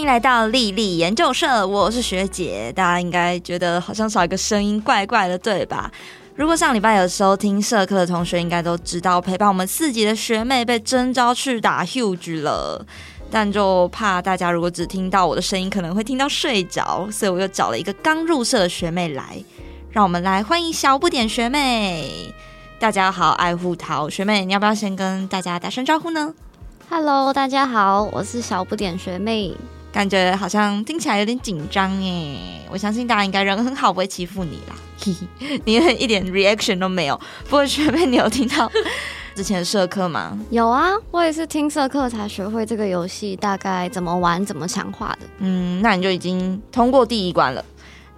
欢迎来到丽丽研究社，我是学姐。大家应该觉得好像少一个声音，怪怪的，对吧？如果上礼拜有收听社课的同学，应该都知道陪伴我们四级的学妹被征召去打 huge 了。但就怕大家如果只听到我的声音，可能会听到睡着，所以我又找了一个刚入社的学妹来，让我们来欢迎小不点学妹。大家好，爱护桃学妹，你要不要先跟大家打声招呼呢？Hello，大家好，我是小不点学妹。感觉好像听起来有点紧张耶，我相信大家应该人很好，不会欺负你啦。你一点 reaction 都没有。不过学妹，你有听到 之前社课吗？有啊，我也是听社课才学会这个游戏大概怎么玩、怎么强化的。嗯，那你就已经通过第一关了。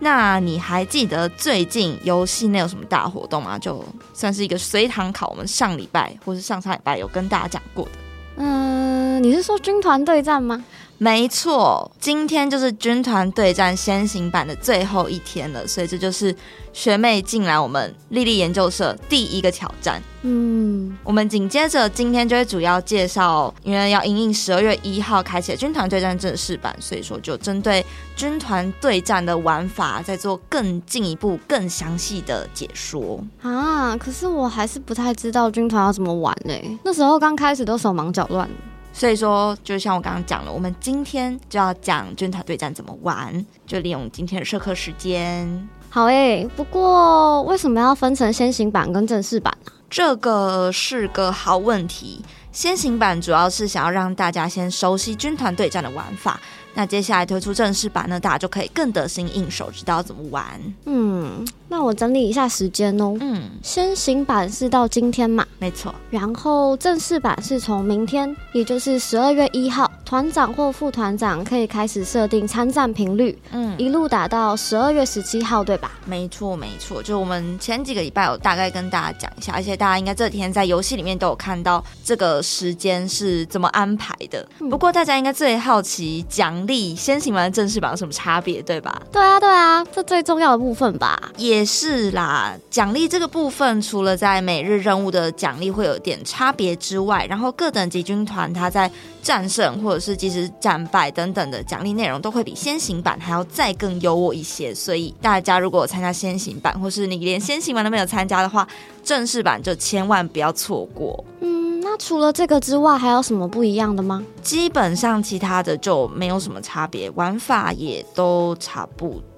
那你还记得最近游戏内有什么大活动吗？就算是一个随堂考，我们上礼拜或是上上礼拜有跟大家讲过的。嗯，你是说军团对战吗？没错，今天就是军团对战先行版的最后一天了，所以这就是学妹进来我们丽丽研究社第一个挑战。嗯，我们紧接着今天就会主要介绍，因为要迎应十二月一号开启的军团对战正式版，所以说就针对军团对战的玩法，再做更进一步、更详细的解说啊。可是我还是不太知道军团要怎么玩嘞，那时候刚开始都手忙脚乱。所以说，就像我刚刚讲了，我们今天就要讲军团对战怎么玩，就利用今天的社课时间。好诶，不过为什么要分成先行版跟正式版呢？这个是个好问题。先行版主要是想要让大家先熟悉军团对战的玩法。那接下来推出正式版呢，大家就可以更得心应手，知道怎么玩。嗯，那我整理一下时间哦。嗯，先行版是到今天嘛？没错。然后正式版是从明天，也就是十二月一号，团长或副团长可以开始设定参战频率。嗯，一路打到十二月十七号，对吧？没错，没错。就我们前几个礼拜有大概跟大家讲一下，而且大家应该这几天在游戏里面都有看到这个时间是怎么安排的。不过大家应该最好奇奖励先行版正式版有什么差别，对吧？对啊，对啊，这最重要的部分吧。也是啦，奖励这个部分，除了在每日任务的奖励会有点差别之外，然后各等级军团它在战胜或者是即使战败等等的奖励内容，都会比先行版还要再更优渥一些。所以大家如果参加先行版，或是你连先行版都没有参加的话，正式版就千万不要错过。嗯。那除了这个之外，还有什么不一样的吗？基本上其他的就没有什么差别，玩法也都差不多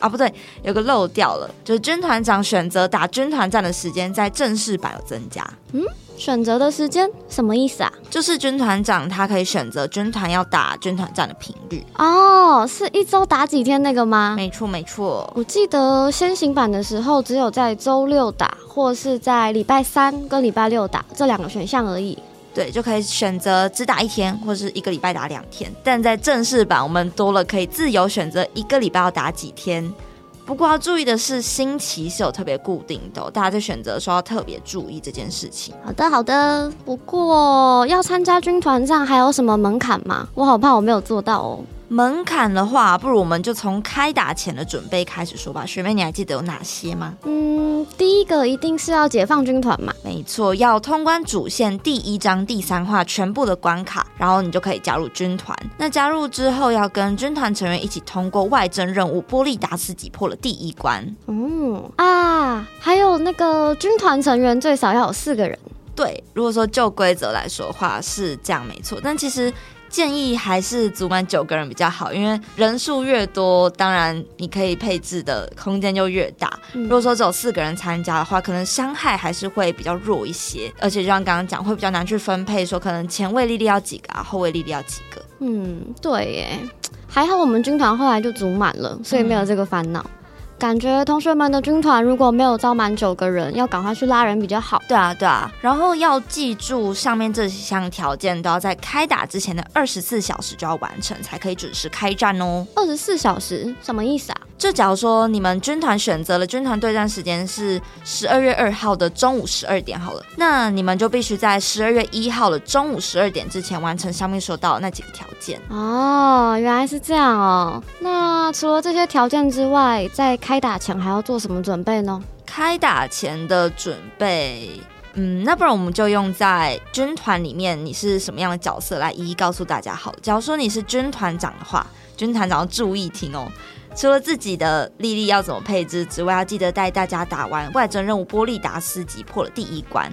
啊。不对，有个漏掉了，就是军团长选择打军团战的时间在正式版有增加。嗯。选择的时间什么意思啊？就是军团长他可以选择军团要打军团战的频率哦，是一周打几天那个吗？没错没错，我记得先行版的时候只有在周六打，或是在礼拜三跟礼拜六打这两个选项而已。对，就可以选择只打一天，或是一个礼拜打两天。但在正式版，我们多了可以自由选择一个礼拜要打几天。不过要注意的是，星期是有特别固定的，大家在选择的时候要特别注意这件事情。好的，好的。不过要参加军团战还有什么门槛吗？我好怕我没有做到哦。门槛的话，不如我们就从开打前的准备开始说吧。学妹，你还记得有哪些吗？嗯，第一个一定是要解放军团嘛。没错，要通关主线第一章第三话全部的关卡，然后你就可以加入军团。那加入之后，要跟军团成员一起通过外征任务，波利达斯挤破了第一关。嗯啊，还有那个军团成员最少要有四个人。对，如果说就规则来说的话是这样没错，但其实。建议还是组满九个人比较好，因为人数越多，当然你可以配置的空间就越大。如果说只有四个人参加的话，可能伤害还是会比较弱一些，而且就像刚刚讲，会比较难去分配，说可能前卫力力要几个，啊，后卫力力要几个。嗯，对耶，还好我们军团后来就组满了，所以没有这个烦恼。感觉同学们的军团如果没有招满九个人，要赶快去拉人比较好。对啊，对啊。然后要记住上面这几项条件都要在开打之前的二十四小时就要完成，才可以准时开战哦。二十四小时什么意思啊？就假如说你们军团选择了军团对战时间是十二月二号的中午十二点好了，那你们就必须在十二月一号的中午十二点之前完成上面说到的那几个条件。哦，原来是这样哦。那除了这些条件之外，在开打前还要做什么准备呢？开打前的准备，嗯，那不然我们就用在军团里面你是什么样的角色来一一告诉大家好。假如说你是军团长的话，军团长要注意听哦。除了自己的莉莉要怎么配置之外，要记得带大家打完外征任务波利达斯击破了第一关。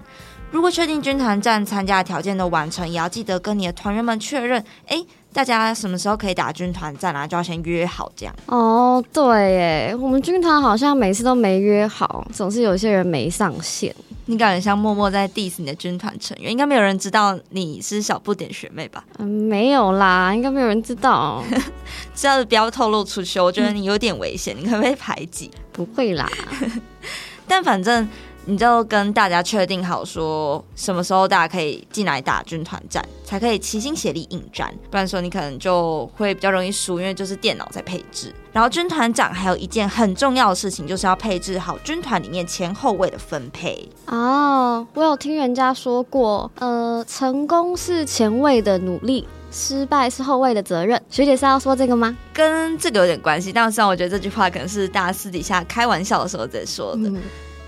如果确定军团战参加条件的完成，也要记得跟你的团员们确认，哎，大家什么时候可以打军团战啊？就要先约好这样。哦，对，哎，我们军团好像每次都没约好，总是有些人没上线。你感觉像默默在 diss 你的军团成员，应该没有人知道你是小不点学妹吧？嗯，没有啦，应该没有人知道。这样子不要透露出去，我觉得你有点危险，你可不可以排挤。不会啦，但反正。你就跟大家确定好，说什么时候大家可以进来打军团战，才可以齐心协力应战。不然说你可能就会比较容易输，因为就是电脑在配置。然后军团长还有一件很重要的事情，就是要配置好军团里面前后位的分配。哦，我有听人家说过，呃，成功是前卫的努力，失败是后卫的责任。学姐是要说这个吗？跟这个有点关系，但是我觉得这句话可能是大家私底下开玩笑的时候在说的。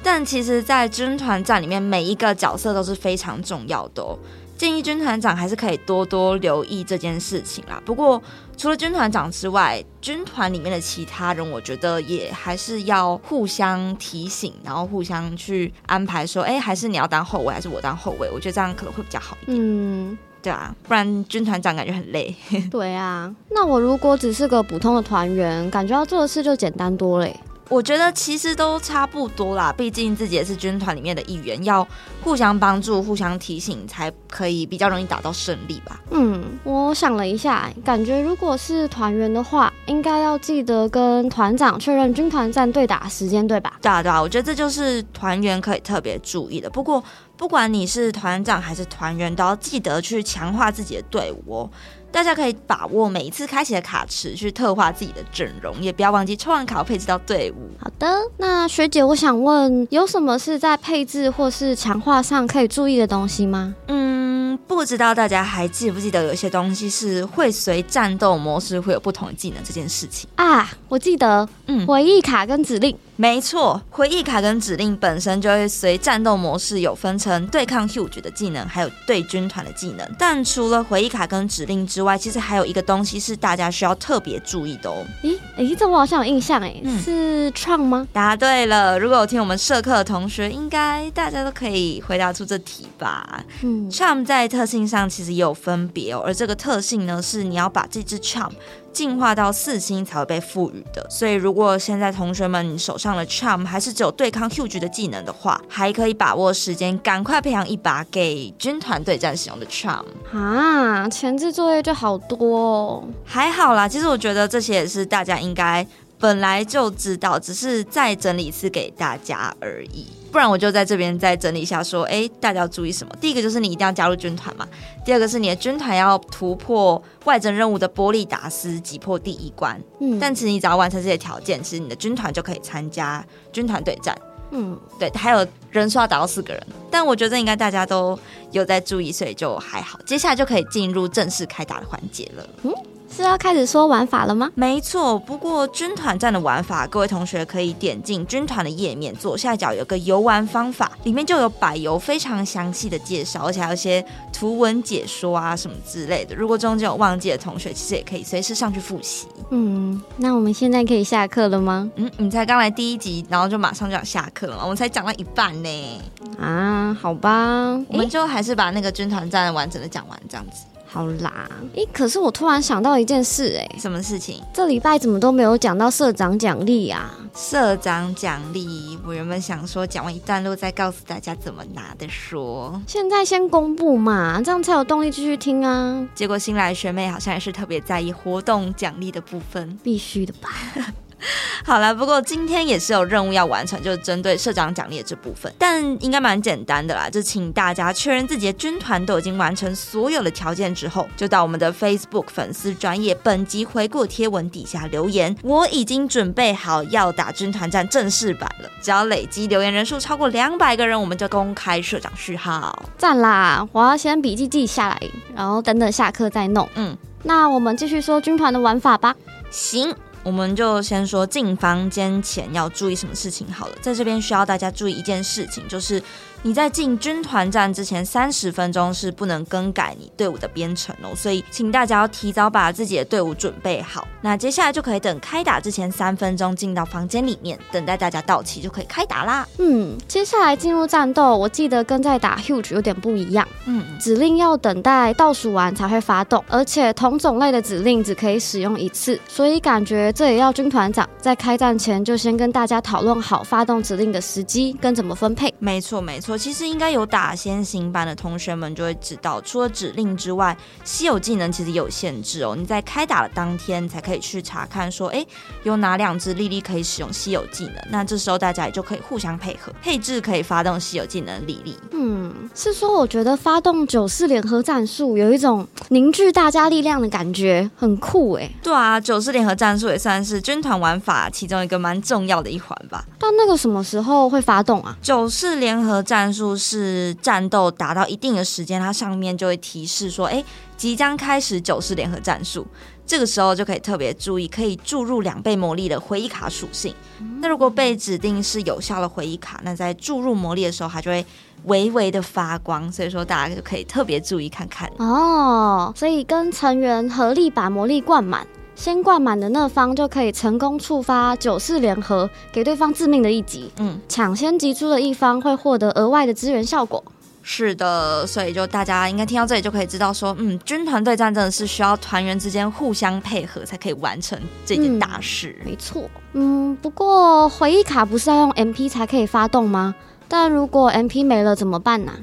但其实，在军团战里面，每一个角色都是非常重要的哦。建议军团长还是可以多多留意这件事情啦。不过，除了军团长之外，军团里面的其他人，我觉得也还是要互相提醒，然后互相去安排，说，哎，还是你要当后卫，还是我当后卫？我觉得这样可能会比较好一点。嗯，对啊，不然军团长感觉很累。对啊，那我如果只是个普通的团员，感觉要做的事就简单多嘞。我觉得其实都差不多啦，毕竟自己也是军团里面的一员，要互相帮助、互相提醒，才可以比较容易达到胜利吧。嗯，我想了一下，感觉如果是团员的话，应该要记得跟团长确认军团战对打时间，对吧？对啊，对啊，我觉得这就是团员可以特别注意的。不过，不管你是团长还是团员，都要记得去强化自己的队伍哦。大家可以把握每一次开启的卡池去特化自己的阵容，也不要忘记抽完卡配置到队伍。好的，那学姐，我想问，有什么是在配置或是强化上可以注意的东西吗？嗯，不知道大家还记不记得有些东西是会随战斗模式会有不同的技能这件事情啊？我记得，嗯，回忆卡跟指令。没错，回忆卡跟指令本身就会随战斗模式有分成对抗 huge 的技能，还有对军团的技能。但除了回忆卡跟指令之外，其实还有一个东西是大家需要特别注意的哦。咦，咦，这我好像有印象哎，是创吗？答对了。如果有听我们社课的同学，应该大家都可以回答出这题吧？嗯，charm 在特性上其实也有分别哦，而这个特性呢，是你要把这只 charm。进化到四星才会被赋予的，所以如果现在同学们你手上的 charm 还是只有对抗 huge 的技能的话，还可以把握时间，赶快培养一把给军团对战使用的 charm 啊！前置作业就好多哦，还好啦。其实我觉得这些也是大家应该。本来就知道，只是再整理一次给大家而已。不然我就在这边再整理一下，说，哎，大家要注意什么？第一个就是你一定要加入军团嘛。第二个是你的军团要突破外征任务的波利达斯，击破第一关。嗯，但其实你只要完成这些条件，其实你的军团就可以参加军团对战。嗯，对，还有人数要达到四个人。但我觉得应该大家都有在注意，所以就还好。接下来就可以进入正式开打的环节了。嗯。是要开始说玩法了吗？没错，不过军团战的玩法，各位同学可以点进军团的页面，左下角有个游玩方法，里面就有百游非常详细的介绍，而且还有一些图文解说啊什么之类的。如果中间有忘记的同学，其实也可以随时上去复习。嗯，那我们现在可以下课了吗？嗯，你才刚来第一集，然后就马上就要下课了，我们才讲到一半呢。啊，好吧，我们就还是把那个军团战完整的讲完，这样子。好啦，诶，可是我突然想到一件事，哎，什么事情？这礼拜怎么都没有讲到社长奖励啊？社长奖励，我原本想说讲完一段路再告诉大家怎么拿的，说现在先公布嘛，这样才有动力继续听啊。结果新来学妹好像也是特别在意活动奖励的部分，必须的吧。好了，不过今天也是有任务要完成，就是针对社长奖励的这部分，但应该蛮简单的啦。就请大家确认自己的军团都已经完成所有的条件之后，就到我们的 Facebook 粉丝专业本集回顾贴文底下留言。我已经准备好要打军团战正式版了，只要累积留言人数超过两百个人，我们就公开社长序号。赞啦！我要先笔记记下来，然后等等下课再弄。嗯，那我们继续说军团的玩法吧。行。我们就先说进房间前要注意什么事情好了，在这边需要大家注意一件事情，就是你在进军团战之前三十分钟是不能更改你队伍的编程哦，所以请大家要提早把自己的队伍准备好。那接下来就可以等开打之前三分钟进到房间里面，等待大家到齐就可以开打啦。嗯，接下来进入战斗，我记得跟在打 Huge 有点不一样。嗯，指令要等待倒数完才会发动，而且同种类的指令只可以使用一次，所以感觉这也要军团长在开战前就先跟大家讨论好发动指令的时机跟怎么分配。没错没错，其实应该有打先行版的同学们就会知道，除了指令之外，稀有技能其实有限制哦。你在开打的当天才可以去查看说，哎，有哪两只莉莉可以使用稀有技能？那这时候大家也就可以互相配合，配置可以发动稀有技能莉莉。嗯，是说我觉得发动九四联合战术有一种凝聚大家力量的感觉，很酷哎。对啊，九四联合战术也算是军团玩法其中一个蛮重要的一环吧。但那个什么时候会发动啊？九四联合战战术是战斗达到一定的时间，它上面就会提示说，哎，即将开始九四联合战术。这个时候就可以特别注意，可以注入两倍魔力的回忆卡属性。那如果被指定是有效的回忆卡，那在注入魔力的时候，它就会微微的发光。所以说大家就可以特别注意看看哦。所以跟成员合力把魔力灌满，先灌满的那方就可以成功触发九四联合，给对方致命的一击。嗯，抢先击出的一方会获得额外的支援效果。是的，所以就大家应该听到这里就可以知道说，嗯，军团对战真的是需要团员之间互相配合才可以完成这件大事。没错，嗯，不过回忆卡不是要用 MP 才可以发动吗？但如果 MP 没了怎么办呢？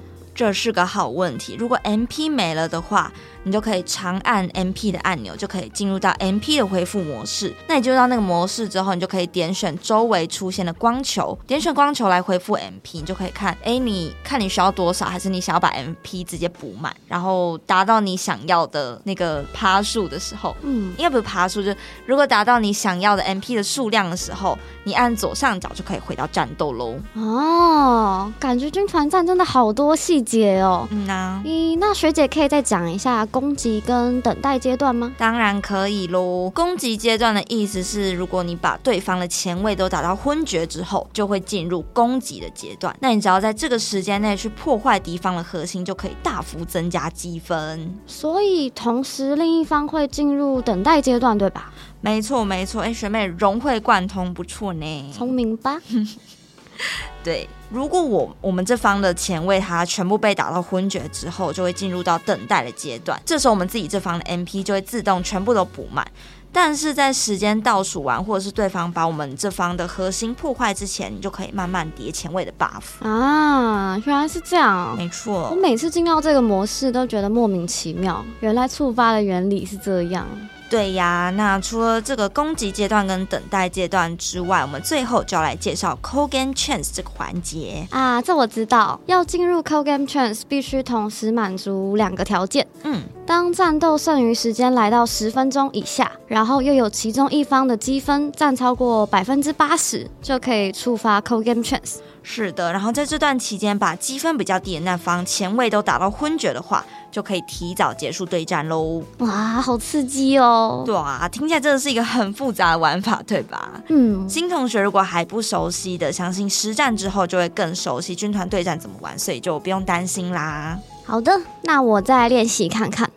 这是个好问题。如果 MP 没了的话，你就可以长按 MP 的按钮，就可以进入到 MP 的恢复模式。那你进入到那个模式之后，你就可以点选周围出现的光球，点选光球来恢复 MP，你就可以看，哎，你看你需要多少，还是你想要把 MP 直接补满，然后达到你想要的那个趴数的时候，嗯，应该不是趴数，就如果达到你想要的 MP 的数量的时候，你按左上角就可以回到战斗喽。哦，感觉军团战真的好多细节哦。嗯呐，咦，那学姐可以再讲一下。攻击跟等待阶段吗？当然可以喽。攻击阶段的意思是，如果你把对方的前卫都打到昏厥之后，就会进入攻击的阶段。那你只要在这个时间内去破坏敌方的核心，就可以大幅增加积分。所以同时另一方会进入等待阶段，对吧？没错，没错。哎，学妹融会贯通，不错呢。聪明吧？对，如果我我们这方的前卫他全部被打到昏厥之后，就会进入到等待的阶段。这时候我们自己这方的 MP 就会自动全部都补满。但是在时间倒数完，或者是对方把我们这方的核心破坏之前，你就可以慢慢叠前卫的 buff 啊！原来是这样，没错。我每次进到这个模式都觉得莫名其妙，原来触发的原理是这样。对呀，那除了这个攻击阶段跟等待阶段之外，我们最后就要来介绍 c o Game Chance 这个环节啊。这我知道，要进入 c o Game Chance 必须同时满足两个条件。嗯，当战斗剩余时间来到十分钟以下，然后又有其中一方的积分占超过百分之八十，就可以触发 c o Game Chance。是的，然后在这段期间把积分比较低的那方前卫都打到昏厥的话。就可以提早结束对战喽！哇，好刺激哦！对啊，听起来真的是一个很复杂的玩法，对吧？嗯，新同学如果还不熟悉的，相信实战之后就会更熟悉军团对战怎么玩，所以就不用担心啦。好的，那我再练习看看。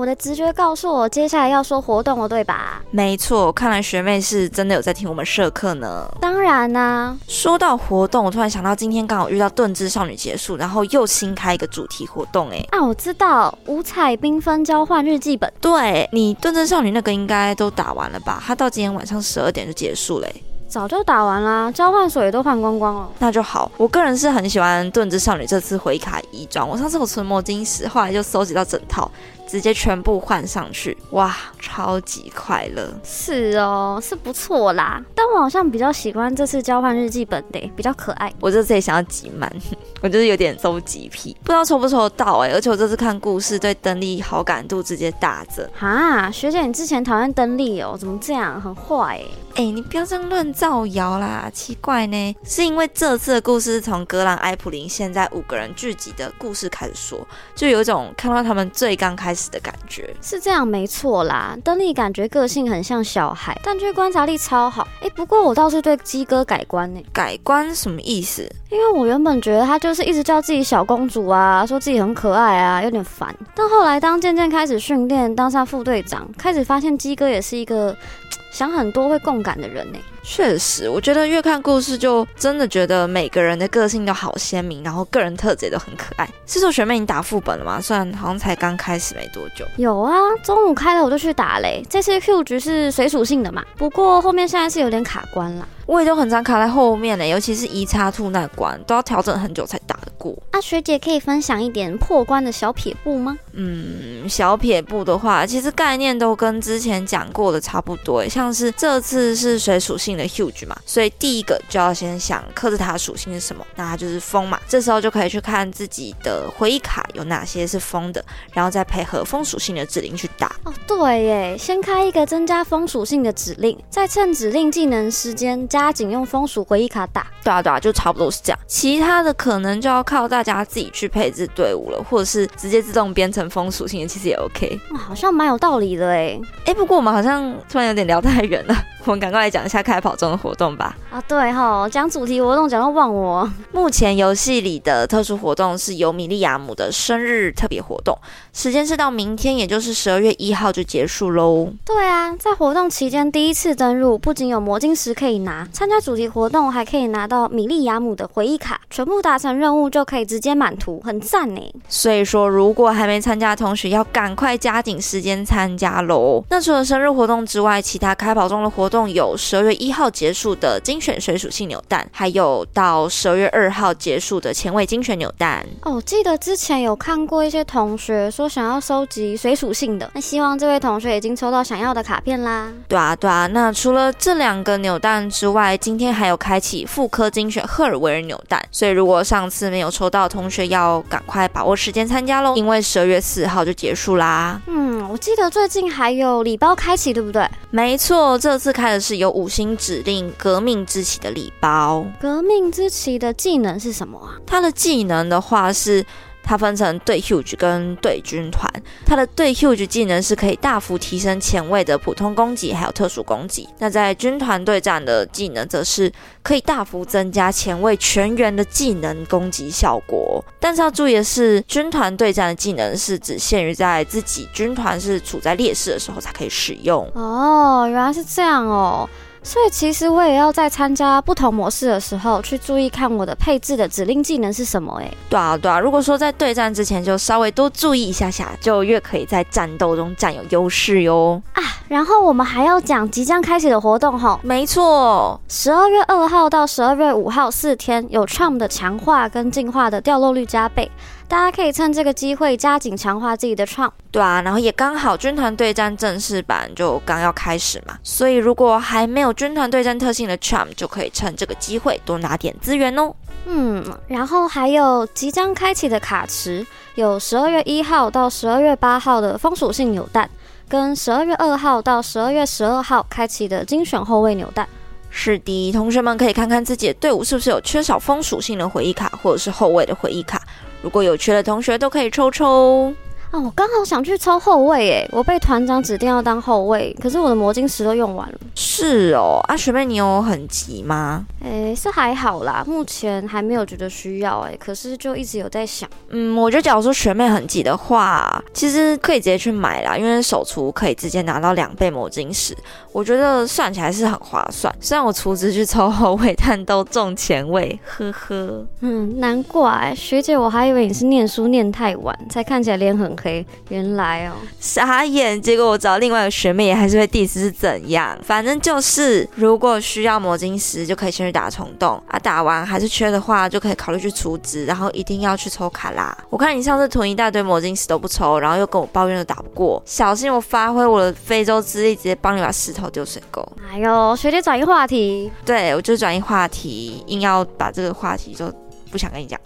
嗯。我的直觉告诉我，接下来要说活动了，对吧？没错，看来学妹是真的有在听我们社课呢。当然啦，说到活动，我突然想到今天刚好遇到盾之少女结束，然后又新开一个主题活动，哎，啊，我知道五彩缤纷交换日记本。对你盾之少女那个应该都打完了吧？它到今天晚上十二点就结束嘞。早就打完啦，交换所也都换光光了。那就好，我个人是很喜欢盾之少女这次回卡衣装，我上次我存魔晶石，后来就收集到整套。直接全部换上去，哇，超级快乐！是哦，是不错啦。但我好像比较喜欢这次交换日记本的，比较可爱。我这次也想要集满，我就是有点收集癖，不知道抽不抽到哎。而且我这次看故事，对登利好感度直接大增。哈，学姐，你之前讨厌登利哦？怎么这样？很坏哎！哎，你不要这样乱造谣啦！奇怪呢，是因为这次的故事是从格兰埃普林现在五个人聚集的故事开始说，就有一种看到他们最刚开始。的感觉。是这样没错啦。登利感觉个性很像小孩，但却观察力超好。哎，不过我倒是对鸡哥改观呢。改观什么意思？因为我原本觉得他就是一直叫自己小公主啊，说自己很可爱啊，有点烦。但后来当渐渐开始训练，当上副队长，开始发现鸡哥也是一个 想很多、会共感的人呢。确实，我觉得越看故事，就真的觉得每个人的个性都好鲜明，然后个人特质也都很可爱。是说学妹，你打副本了吗？虽然好像才刚开始没多久。有啊，中午开了我就去打嘞。这次 Q 局是水属性的嘛，不过后面现在是有点卡关了。我也都很常卡在后面呢，尤其是一叉兔那关，都要调整很久才打得过。啊，学姐可以分享一点破关的小撇步吗？嗯，小撇步的话，其实概念都跟之前讲过的差不多，像是这次是水属性的 huge 嘛，所以第一个就要先想克制塔属性是什么，那它就是风嘛。这时候就可以去看自己的回忆卡有哪些是风的，然后再配合风属性的指令去打。哦，对耶，先开一个增加风属性的指令，再趁指令技能时间加。加紧用风属回忆卡打，对啊对啊，就差不多是这样。其他的可能就要靠大家自己去配置队伍了，或者是直接自动编成风属性的，其实也 OK。好像蛮有道理的哎。哎，不过我们好像突然有点聊太远了。我们赶快来讲一下开跑中的活动吧。啊，对哈，讲主题活动讲到忘我。目前游戏里的特殊活动是由米利亚姆的生日特别活动，时间是到明天，也就是十二月一号就结束喽。对啊，在活动期间第一次登入，不仅有魔晶石可以拿，参加主题活动还可以拿到米利亚姆的回忆卡，全部达成任务就可以直接满图，很赞呢。所以说，如果还没参加的同学，要赶快加紧时间参加喽。那除了生日活动之外，其他开跑中的活动有十二月一号结束的精选水属性扭蛋，还有到十二月二号结束的前卫精选扭蛋。哦，记得之前有看过一些同学说想要收集水属性的，那希望这位同学已经抽到想要的卡片啦。对啊，对啊。那除了这两个扭蛋之外，今天还有开启妇科精选赫尔维尔扭蛋，所以如果上次没有抽到同学，要赶快把握时间参加喽，因为十二月四号就结束啦。嗯，我记得最近还有礼包开启，对不对？没错，这次开的是。有五星指令革命之旗的礼包。革命之旗的技能是什么啊？它的技能的话是。它分成对 huge 跟对军团，它的对 huge 技能是可以大幅提升前卫的普通攻击还有特殊攻击。那在军团对战的技能则是可以大幅增加前卫全员的技能攻击效果。但是要注意的是，军团对战的技能是只限于在自己军团是处在劣势的时候才可以使用。哦，原来是这样哦。所以其实我也要在参加不同模式的时候去注意看我的配置的指令技能是什么诶。对啊对啊，如果说在对战之前就稍微多注意一下下，就越可以在战斗中占有优势哟。啊，然后我们还要讲即将开始的活动吼。没错，十二月二号到十二月五号四天有 Charm 的强化跟进化的掉落率加倍。大家可以趁这个机会加紧强化自己的创，对啊，然后也刚好军团对战正式版就刚要开始嘛，所以如果还没有军团对战特性的 charm，就可以趁这个机会多拿点资源哦。嗯，然后还有即将开启的卡池，有十二月一号到十二月八号的风属性扭蛋，跟十二月二号到十二月十二号开启的精选后卫扭蛋。是的，同学们可以看看自己的队伍是不是有缺少风属性的回忆卡，或者是后卫的回忆卡。如果有缺的同学都可以抽抽。哦，我刚好想去抽后卫诶，我被团长指定要当后卫，可是我的魔晶石都用完了。是哦，啊学妹，你有很急吗？诶，是还好啦，目前还没有觉得需要诶，可是就一直有在想。嗯，我觉得假如说学妹很急的话，其实可以直接去买啦，因为手厨可以直接拿到两倍魔晶石，我觉得算起来是很划算。虽然我厨子去抽后卫，但都中前卫，呵呵。嗯，难怪学姐，我还以为你是念书念太晚，才看起来脸很。OK，原来哦，傻眼。结果我找另外一个学妹也还是会 diss 是怎样？反正就是，如果需要魔晶石，就可以先去打虫洞啊。打完还是缺的话，就可以考虑去储值，然后一定要去抽卡啦。我看你上次囤一大堆魔晶石都不抽，然后又跟我抱怨又打不过，小心我发挥我的非洲之力，直接帮你把石头丢水沟。哎呦，学姐转移话题，对我就转移话题，硬要把这个话题就不想跟你讲。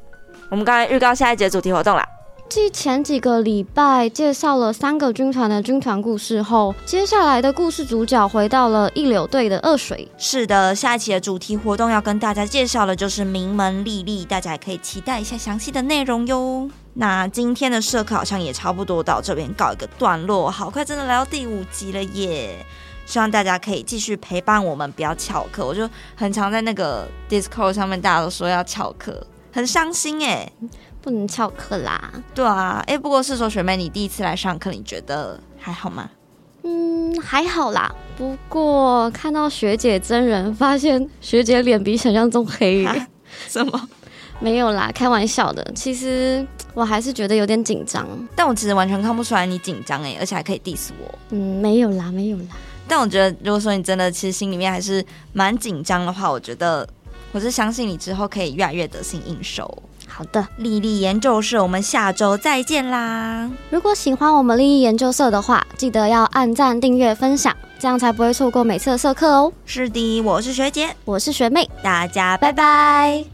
我们刚才预告下一节主题活动啦。继前几个礼拜介绍了三个军团的军团故事后，接下来的故事主角回到了一柳队的二水。是的，下一期的主题活动要跟大家介绍的就是名门丽丽，大家也可以期待一下详细的内容哟。那今天的社课好像也差不多到这边告一个段落，好快真的来到第五集了耶！希望大家可以继续陪伴我们，不要翘课。我就很常在那个 Discord 上面，大家都说要翘课，很伤心哎，不能翘课啦。对啊，哎，不过是说学妹，你第一次来上课，你觉得还好吗？嗯，还好啦。不过看到学姐真人，发现学姐脸比想象中黑。什么？没有啦，开玩笑的。其实我还是觉得有点紧张，但我其实完全看不出来你紧张哎，而且还可以 diss 我。嗯，没有啦，没有啦。但我觉得，如果说你真的其实心里面还是蛮紧张的话，我觉得我是相信你之后可以越来越得心应手。好的，丽丽研究社，我们下周再见啦！如果喜欢我们丽丽研究社的话，记得要按赞、订阅、分享，这样才不会错过每次的社课哦。是的，我是学姐，我是学妹，大家拜拜。